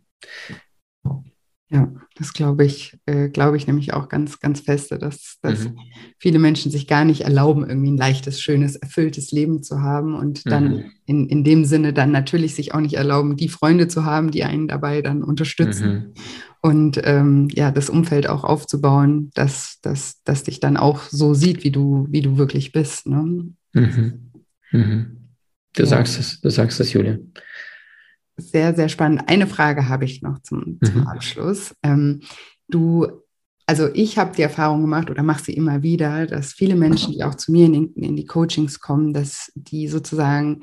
Ja, das glaube ich, äh, glaube ich nämlich auch ganz, ganz feste, dass, dass mhm. viele Menschen sich gar nicht erlauben, irgendwie ein leichtes, schönes, erfülltes Leben zu haben und dann mhm. in, in dem Sinne dann natürlich sich auch nicht erlauben, die Freunde zu haben, die einen dabei dann unterstützen. Mhm. Und ähm, ja, das Umfeld auch aufzubauen, dass, dass, dass dich dann auch so sieht, wie du, wie du wirklich bist. Ne? Mhm. Mhm. Du ja. sagst es, du sagst es, Julia sehr, sehr spannend. Eine Frage habe ich noch zum, zum mhm. Abschluss. Ähm, du, also ich habe die Erfahrung gemacht oder mache sie immer wieder, dass viele Menschen, die auch zu mir in, in die Coachings kommen, dass die sozusagen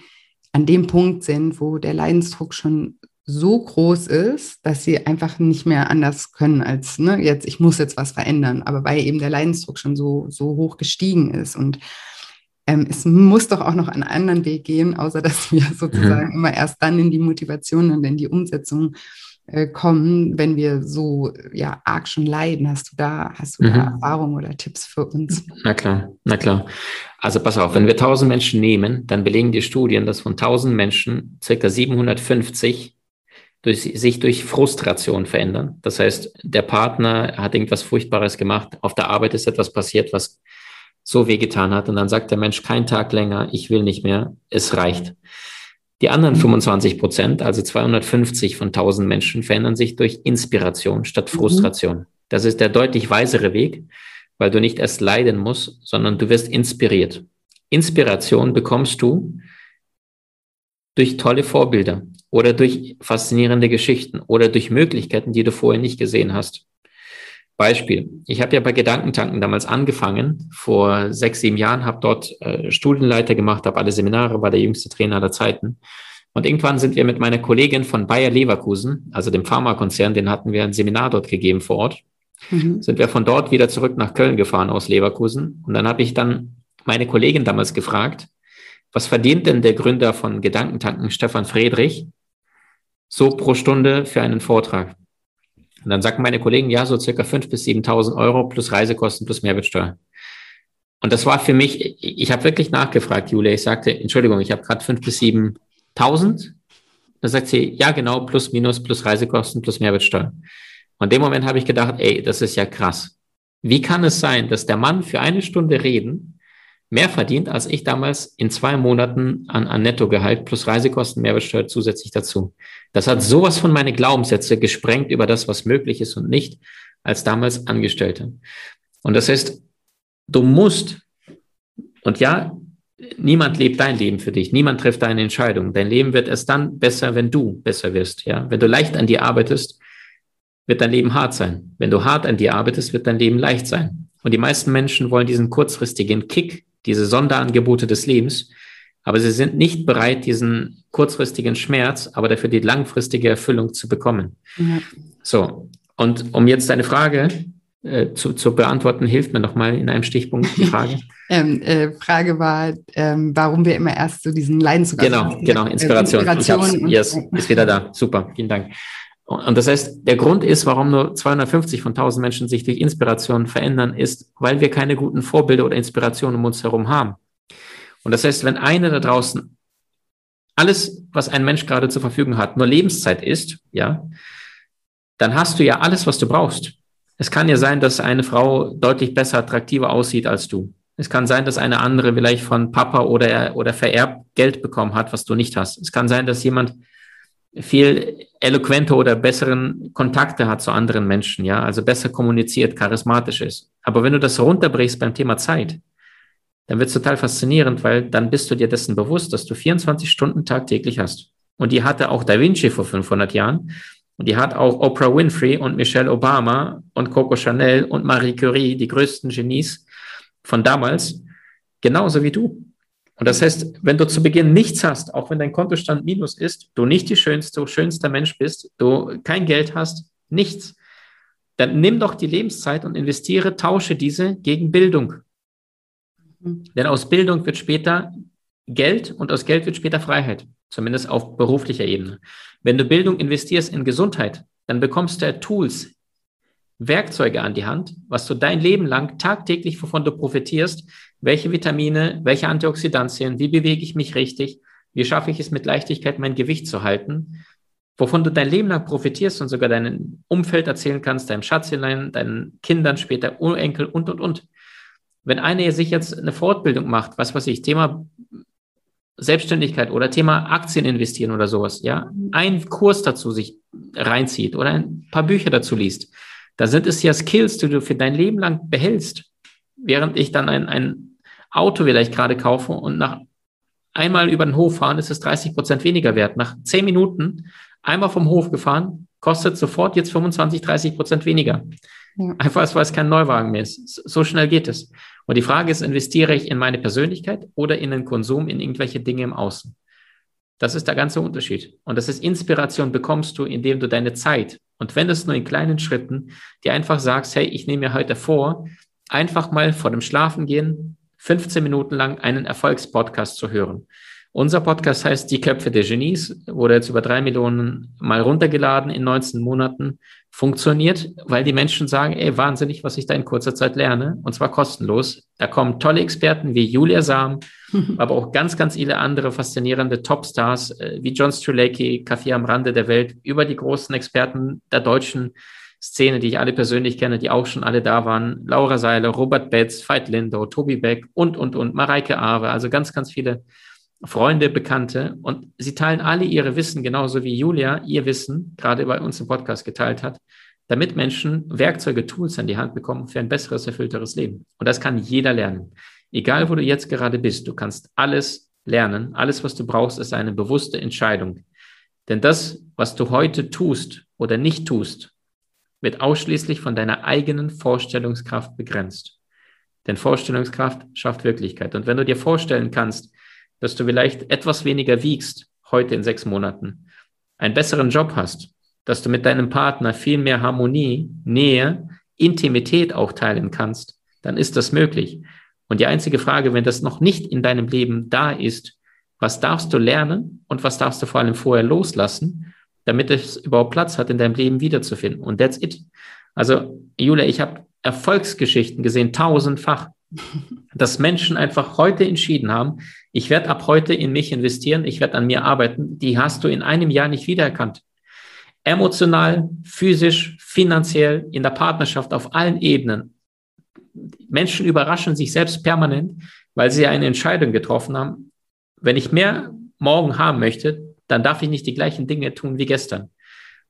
an dem Punkt sind, wo der Leidensdruck schon so groß ist, dass sie einfach nicht mehr anders können als, ne, jetzt, ich muss jetzt was verändern, aber weil eben der Leidensdruck schon so, so hoch gestiegen ist und ähm, es muss doch auch noch einen anderen Weg gehen, außer dass wir sozusagen mhm. immer erst dann in die Motivation und in die Umsetzung äh, kommen, wenn wir so ja arg schon leiden. Hast du da, hast du mhm. da Erfahrungen oder Tipps für uns? Na klar, na klar. Also pass auf, wenn wir 1000 Menschen nehmen, dann belegen die Studien, dass von 1000 Menschen circa 750 durch, sich durch Frustration verändern. Das heißt, der Partner hat irgendwas Furchtbares gemacht, auf der Arbeit ist etwas passiert, was so wehgetan hat. Und dann sagt der Mensch, kein Tag länger, ich will nicht mehr, es reicht. Die anderen 25 Prozent, also 250 von 1000 Menschen, verändern sich durch Inspiration statt mhm. Frustration. Mhm. Das ist der deutlich weisere Weg, weil du nicht erst leiden musst, sondern du wirst inspiriert. Inspiration bekommst du durch tolle Vorbilder oder durch faszinierende Geschichten oder durch Möglichkeiten, die du vorher nicht gesehen hast. Beispiel. Ich habe ja bei Gedankentanken damals angefangen, vor sechs, sieben Jahren, habe dort äh, Studienleiter gemacht, habe alle Seminare, war der jüngste Trainer aller Zeiten. Und irgendwann sind wir mit meiner Kollegin von Bayer Leverkusen, also dem Pharmakonzern, den hatten wir ein Seminar dort gegeben vor Ort, mhm. sind wir von dort wieder zurück nach Köln gefahren aus Leverkusen. Und dann habe ich dann meine Kollegin damals gefragt, was verdient denn der Gründer von Gedankentanken, Stefan Friedrich, so pro Stunde für einen Vortrag? Und dann sagten meine Kollegen, ja, so circa 5.000 bis 7.000 Euro plus Reisekosten plus Mehrwertsteuer. Und das war für mich, ich habe wirklich nachgefragt, Julia. Ich sagte, Entschuldigung, ich habe gerade 5.000 bis 7.000. Da sagt sie, ja, genau, plus minus plus Reisekosten plus Mehrwertsteuer. Und in dem Moment habe ich gedacht, ey, das ist ja krass. Wie kann es sein, dass der Mann für eine Stunde reden mehr verdient, als ich damals in zwei Monaten an, an Nettogehalt plus Reisekosten, Mehrwertsteuer zusätzlich dazu. Das hat sowas von meine Glaubenssätze gesprengt über das, was möglich ist und nicht, als damals Angestellte. Und das heißt, du musst, und ja, niemand lebt dein Leben für dich, niemand trifft deine Entscheidung. Dein Leben wird erst dann besser, wenn du besser wirst. Ja, wenn du leicht an dir arbeitest, wird dein Leben hart sein. Wenn du hart an dir arbeitest, wird dein Leben leicht sein. Und die meisten Menschen wollen diesen kurzfristigen Kick diese Sonderangebote des Lebens, aber sie sind nicht bereit, diesen kurzfristigen Schmerz, aber dafür die langfristige Erfüllung zu bekommen. Ja. So, und um jetzt deine Frage äh, zu, zu beantworten, hilft mir nochmal in einem Stichpunkt die Frage. ähm, äh, Frage war, ähm, warum wir immer erst so diesen Leidensdruck Genau, genau, Inspiration. Inspiration yes, ist wieder da. Super, vielen Dank. Und das heißt, der Grund ist, warum nur 250 von 1000 Menschen sich durch Inspiration verändern, ist, weil wir keine guten Vorbilder oder Inspirationen um uns herum haben. Und das heißt, wenn einer da draußen alles, was ein Mensch gerade zur Verfügung hat, nur Lebenszeit ist, ja, dann hast du ja alles, was du brauchst. Es kann ja sein, dass eine Frau deutlich besser, attraktiver aussieht als du. Es kann sein, dass eine andere vielleicht von Papa oder, oder vererbt Geld bekommen hat, was du nicht hast. Es kann sein, dass jemand viel eloquenter oder besseren Kontakte hat zu anderen Menschen, ja, also besser kommuniziert, charismatisch ist. Aber wenn du das runterbrichst beim Thema Zeit, dann wird es total faszinierend, weil dann bist du dir dessen bewusst, dass du 24 Stunden tagtäglich hast. Und die hatte auch Da Vinci vor 500 Jahren. Und die hat auch Oprah Winfrey und Michelle Obama und Coco Chanel und Marie Curie, die größten Genies von damals, genauso wie du. Und das heißt, wenn du zu Beginn nichts hast, auch wenn dein Kontostand minus ist, du nicht die schönste, schönster Mensch bist, du kein Geld hast, nichts, dann nimm doch die Lebenszeit und investiere, tausche diese gegen Bildung. Mhm. Denn aus Bildung wird später Geld und aus Geld wird später Freiheit, zumindest auf beruflicher Ebene. Wenn du Bildung investierst in Gesundheit, dann bekommst du Tools, Werkzeuge an die Hand, was du dein Leben lang tagtäglich, wovon du profitierst, welche Vitamine, welche Antioxidantien, wie bewege ich mich richtig, wie schaffe ich es mit Leichtigkeit, mein Gewicht zu halten, wovon du dein Leben lang profitierst und sogar deinem Umfeld erzählen kannst, deinem Schatzelein, deinen Kindern später, Urenkel und, und, und. Wenn einer sich jetzt eine Fortbildung macht, was weiß ich, Thema Selbstständigkeit oder Thema Aktien investieren oder sowas, ja, einen Kurs dazu sich reinzieht oder ein paar Bücher dazu liest, da sind es ja Skills, die du für dein Leben lang behältst. Während ich dann ein, ein Auto vielleicht gerade kaufe und nach einmal über den Hof fahren, ist es 30 Prozent weniger wert. Nach zehn Minuten einmal vom Hof gefahren, kostet sofort jetzt 25, 30 Prozent weniger. Ja. Einfach, weil es kein Neuwagen mehr ist. So schnell geht es. Und die Frage ist, investiere ich in meine Persönlichkeit oder in den Konsum, in irgendwelche Dinge im Außen? Das ist der ganze Unterschied. Und das ist Inspiration bekommst du, indem du deine Zeit und wenn es nur in kleinen Schritten, dir einfach sagst, hey, ich nehme mir heute vor, einfach mal vor dem Schlafengehen 15 Minuten lang einen Erfolgspodcast zu hören. Unser Podcast heißt Die Köpfe der Genies, wurde jetzt über drei Millionen mal runtergeladen in 19 Monaten. Funktioniert, weil die Menschen sagen, ey, wahnsinnig, was ich da in kurzer Zeit lerne, und zwar kostenlos. Da kommen tolle Experten wie Julia Sam, aber auch ganz, ganz viele andere faszinierende Topstars äh, wie John Strelacki, Kaffee am Rande der Welt, über die großen Experten der deutschen Szene, die ich alle persönlich kenne, die auch schon alle da waren. Laura Seiler, Robert Betz, Veit Lindo, Tobi Beck und, und, und, Mareike Awe, also ganz, ganz viele Freunde, Bekannte und sie teilen alle ihre Wissen, genauso wie Julia ihr Wissen gerade bei uns im Podcast geteilt hat, damit Menschen Werkzeuge, Tools an die Hand bekommen für ein besseres, erfüllteres Leben. Und das kann jeder lernen. Egal, wo du jetzt gerade bist, du kannst alles lernen. Alles, was du brauchst, ist eine bewusste Entscheidung. Denn das, was du heute tust oder nicht tust, wird ausschließlich von deiner eigenen Vorstellungskraft begrenzt. Denn Vorstellungskraft schafft Wirklichkeit. Und wenn du dir vorstellen kannst, dass du vielleicht etwas weniger wiegst heute in sechs Monaten, einen besseren Job hast, dass du mit deinem Partner viel mehr Harmonie, Nähe, Intimität auch teilen kannst, dann ist das möglich. Und die einzige Frage, wenn das noch nicht in deinem Leben da ist, was darfst du lernen und was darfst du vor allem vorher loslassen, damit es überhaupt Platz hat, in deinem Leben wiederzufinden. Und that's it. Also, Julia, ich habe Erfolgsgeschichten gesehen, tausendfach dass Menschen einfach heute entschieden haben, ich werde ab heute in mich investieren, ich werde an mir arbeiten, die hast du in einem Jahr nicht wiedererkannt. Emotional, physisch, finanziell, in der Partnerschaft, auf allen Ebenen. Menschen überraschen sich selbst permanent, weil sie eine Entscheidung getroffen haben. Wenn ich mehr morgen haben möchte, dann darf ich nicht die gleichen Dinge tun wie gestern.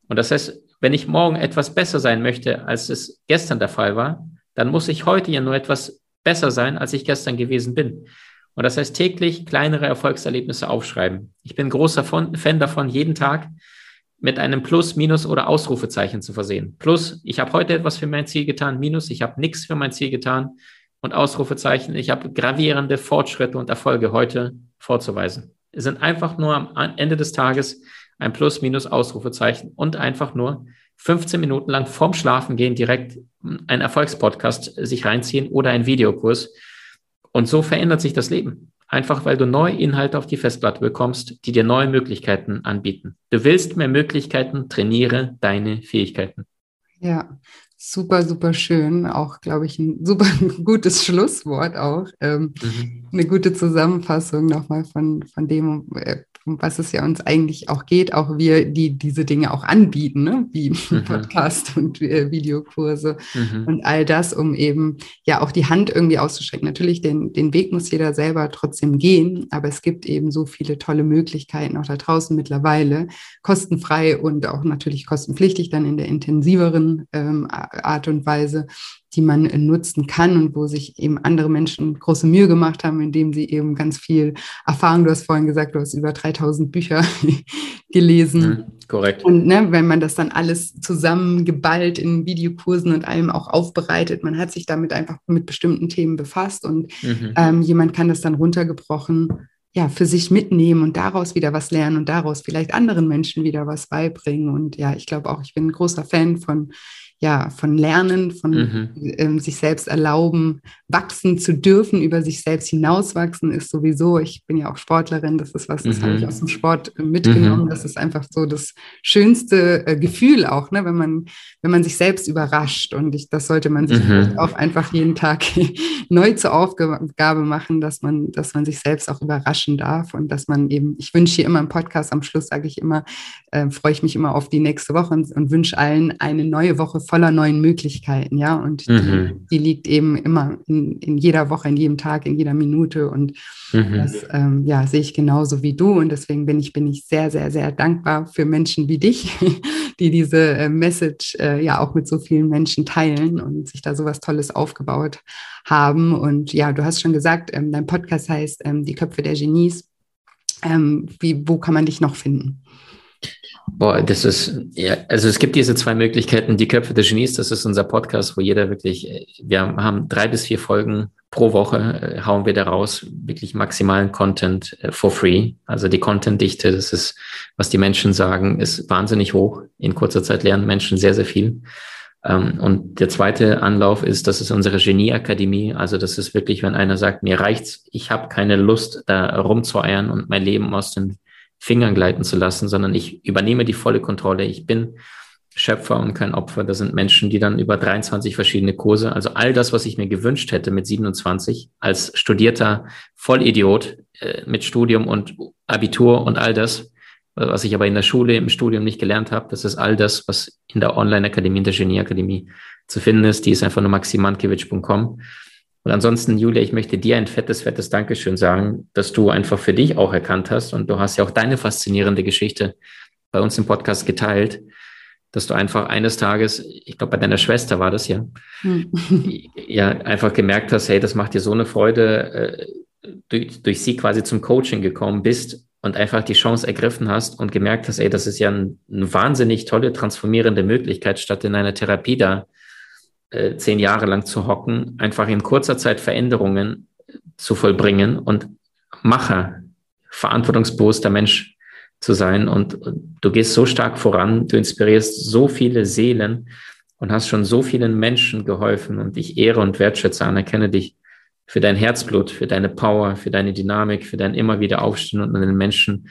Und das heißt, wenn ich morgen etwas besser sein möchte, als es gestern der Fall war, dann muss ich heute ja nur etwas besser sein, als ich gestern gewesen bin. Und das heißt täglich kleinere Erfolgserlebnisse aufschreiben. Ich bin großer Fan davon, jeden Tag mit einem Plus, Minus oder Ausrufezeichen zu versehen. Plus, ich habe heute etwas für mein Ziel getan. Minus, ich habe nichts für mein Ziel getan. Und Ausrufezeichen, ich habe gravierende Fortschritte und Erfolge heute vorzuweisen. Sind einfach nur am Ende des Tages ein Plus, Minus, Ausrufezeichen und einfach nur 15 Minuten lang vorm Schlafen gehen direkt einen Erfolgspodcast sich reinziehen oder einen Videokurs. Und so verändert sich das Leben. Einfach weil du neue Inhalte auf die Festplatte bekommst, die dir neue Möglichkeiten anbieten. Du willst mehr Möglichkeiten, trainiere deine Fähigkeiten. Ja, super, super schön. Auch, glaube ich, ein super gutes Schlusswort auch. Ähm, mhm. Eine gute Zusammenfassung nochmal von, von dem, äh, um was es ja uns eigentlich auch geht, auch wir, die diese Dinge auch anbieten, ne? wie mhm. Podcast und äh, Videokurse mhm. und all das, um eben ja auch die Hand irgendwie auszuschrecken. Natürlich, den, den Weg muss jeder selber trotzdem gehen, aber es gibt eben so viele tolle Möglichkeiten auch da draußen mittlerweile, kostenfrei und auch natürlich kostenpflichtig dann in der intensiveren ähm, Art und Weise, die man nutzen kann und wo sich eben andere Menschen große Mühe gemacht haben, indem sie eben ganz viel Erfahrung, du hast vorhin gesagt, du hast über 3000 Bücher gelesen. Mhm, korrekt. Und ne, wenn man das dann alles zusammengeballt in Videokursen und allem auch aufbereitet, man hat sich damit einfach mit bestimmten Themen befasst und mhm. ähm, jemand kann das dann runtergebrochen ja, für sich mitnehmen und daraus wieder was lernen und daraus vielleicht anderen Menschen wieder was beibringen. Und ja, ich glaube auch, ich bin ein großer Fan von ja, von Lernen, von mhm. ähm, sich selbst erlauben, wachsen zu dürfen, über sich selbst hinauswachsen, ist sowieso, ich bin ja auch Sportlerin, das ist was, das mhm. habe ich mhm. aus dem Sport äh, mitgenommen. Mhm. Das ist einfach so das schönste äh, Gefühl auch, ne, wenn man, wenn man sich selbst überrascht. Und ich, das sollte man sich mhm. auch einfach jeden Tag neu zur Aufgabe machen, dass man, dass man sich selbst auch überraschen darf und dass man eben, ich wünsche hier immer im Podcast, am Schluss sage ich immer, äh, freue ich mich immer auf die nächste Woche und, und wünsche allen eine neue Woche voller neuen Möglichkeiten, ja. Und mhm. die, die, liegt eben immer in, in jeder Woche, in jedem Tag, in jeder Minute. Und mhm. das ähm, ja, sehe ich genauso wie du. Und deswegen bin ich, bin ich sehr, sehr, sehr dankbar für Menschen wie dich, die diese äh, Message äh, ja auch mit so vielen Menschen teilen und sich da so was Tolles aufgebaut haben. Und ja, du hast schon gesagt, ähm, dein Podcast heißt ähm, Die Köpfe der Genies. Ähm, wie, wo kann man dich noch finden? Boah, das ist, ja, also es gibt diese zwei Möglichkeiten. Die Köpfe des Genies, das ist unser Podcast, wo jeder wirklich, wir haben drei bis vier Folgen pro Woche, äh, hauen wir da raus, wirklich maximalen Content äh, for free. Also die Contentdichte, das ist, was die Menschen sagen, ist wahnsinnig hoch. In kurzer Zeit lernen Menschen sehr, sehr viel. Ähm, und der zweite Anlauf ist, das ist unsere Genieakademie. Also das ist wirklich, wenn einer sagt, mir reicht's, ich habe keine Lust, da rumzueiern und mein Leben aus den Fingern gleiten zu lassen, sondern ich übernehme die volle Kontrolle. Ich bin Schöpfer und kein Opfer. Das sind Menschen, die dann über 23 verschiedene Kurse, also all das, was ich mir gewünscht hätte mit 27 als studierter Vollidiot äh, mit Studium und Abitur und all das, was ich aber in der Schule, im Studium nicht gelernt habe, das ist all das, was in der Online-Akademie, in der Genieakademie zu finden ist. Die ist einfach nur maximankiewicz.com. Und ansonsten, Julia, ich möchte dir ein fettes, fettes Dankeschön sagen, dass du einfach für dich auch erkannt hast und du hast ja auch deine faszinierende Geschichte bei uns im Podcast geteilt, dass du einfach eines Tages, ich glaube, bei deiner Schwester war das ja, hm. ja, einfach gemerkt hast, hey, das macht dir so eine Freude, äh, durch, durch sie quasi zum Coaching gekommen bist und einfach die Chance ergriffen hast und gemerkt hast, ey, das ist ja ein, eine wahnsinnig tolle, transformierende Möglichkeit, statt in einer Therapie da äh, zehn Jahre lang zu hocken, einfach in kurzer Zeit Veränderungen zu vollbringen und Macher, verantwortungsbewusster Mensch zu sein. Und du gehst so stark voran, du inspirierst so viele Seelen und hast schon so vielen Menschen geholfen. Und ich ehre und wertschätze, anerkenne dich für dein Herzblut, für deine Power, für deine Dynamik, für dein immer wieder Aufstehen und den Menschen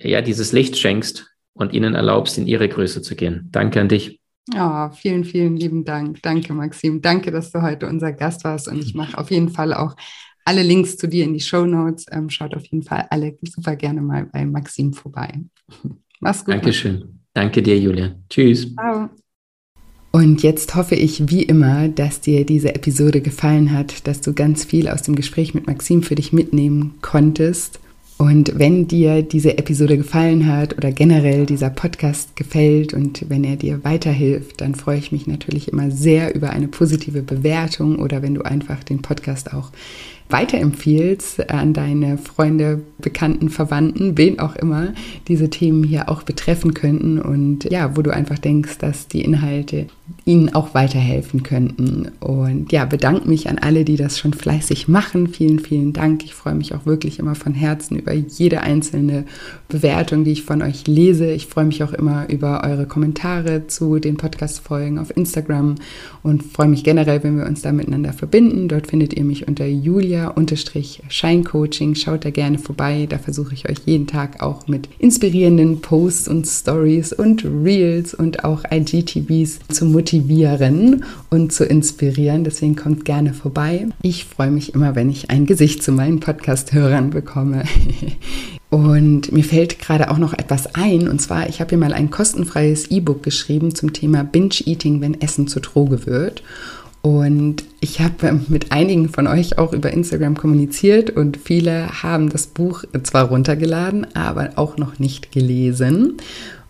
ja dieses Licht schenkst und ihnen erlaubst, in ihre Größe zu gehen. Danke an dich. Ja, oh, vielen, vielen lieben Dank. Danke, Maxim. Danke, dass du heute unser Gast warst. Und ich mache auf jeden Fall auch alle Links zu dir in die Show Notes. Ähm, schaut auf jeden Fall alle super gerne mal bei Maxim vorbei. Mach's gut. Dankeschön. Danke dir, Julia. Tschüss. Ciao. Und jetzt hoffe ich wie immer, dass dir diese Episode gefallen hat, dass du ganz viel aus dem Gespräch mit Maxim für dich mitnehmen konntest. Und wenn dir diese Episode gefallen hat oder generell dieser Podcast gefällt und wenn er dir weiterhilft, dann freue ich mich natürlich immer sehr über eine positive Bewertung oder wenn du einfach den Podcast auch weiterempfiehlst an deine Freunde, Bekannten, Verwandten, wen auch immer diese Themen hier auch betreffen könnten und ja, wo du einfach denkst, dass die Inhalte ihnen auch weiterhelfen könnten. Und ja, bedanke mich an alle, die das schon fleißig machen. Vielen, vielen Dank. Ich freue mich auch wirklich immer von Herzen über jede einzelne Bewertung, die ich von euch lese. Ich freue mich auch immer über eure Kommentare zu den Podcast-Folgen auf Instagram und freue mich generell, wenn wir uns da miteinander verbinden. Dort findet ihr mich unter Julia-Scheincoaching. Schaut da gerne vorbei. Da versuche ich euch jeden Tag auch mit inspirierenden Posts und Stories und Reels und auch IGTVs zu motivieren und zu inspirieren. Deswegen kommt gerne vorbei. Ich freue mich immer, wenn ich ein Gesicht zu meinen Podcast-Hörern bekomme. Und mir fällt gerade auch noch etwas ein, und zwar, ich habe hier mal ein kostenfreies E-Book geschrieben zum Thema Binge-Eating, wenn Essen zu Droge wird. Und ich habe mit einigen von euch auch über Instagram kommuniziert und viele haben das Buch zwar runtergeladen, aber auch noch nicht gelesen.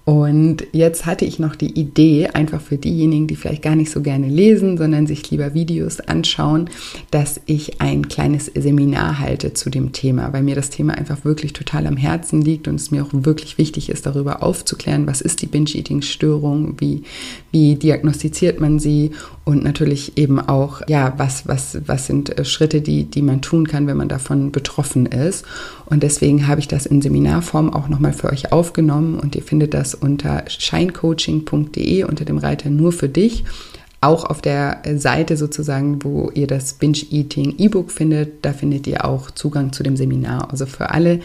Und jetzt hatte ich noch die Idee, einfach für diejenigen, die vielleicht gar nicht so gerne lesen, sondern sich lieber Videos anschauen, dass ich ein kleines Seminar halte zu dem Thema, weil mir das Thema einfach wirklich total am Herzen liegt und es mir auch wirklich wichtig ist, darüber aufzuklären, was ist die Binge-Eating-Störung, wie, wie diagnostiziert man sie und natürlich eben auch, ja, was, was, was sind äh, Schritte, die, die man tun kann, wenn man davon betroffen ist. Und deswegen habe ich das in Seminarform auch nochmal für euch aufgenommen und ihr findet das unter shinecoaching.de unter dem Reiter nur für dich. Auch auf der Seite sozusagen, wo ihr das Binge-Eating E-Book findet, da findet ihr auch Zugang zu dem Seminar. Also für alle,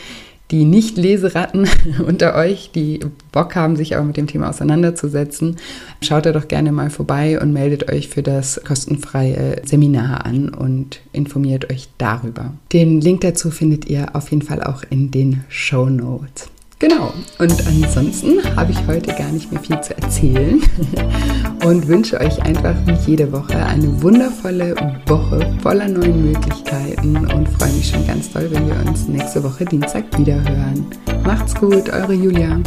die Nicht-Leseratten unter euch, die Bock haben, sich aber mit dem Thema auseinanderzusetzen, schaut da doch gerne mal vorbei und meldet euch für das kostenfreie Seminar an und informiert euch darüber. Den Link dazu findet ihr auf jeden Fall auch in den Show Notes. Genau, und ansonsten habe ich heute gar nicht mehr viel zu erzählen und wünsche euch einfach wie jede Woche eine wundervolle Woche voller neuen Möglichkeiten und freue mich schon ganz doll, wenn wir uns nächste Woche Dienstag wieder hören. Macht's gut, eure Julia.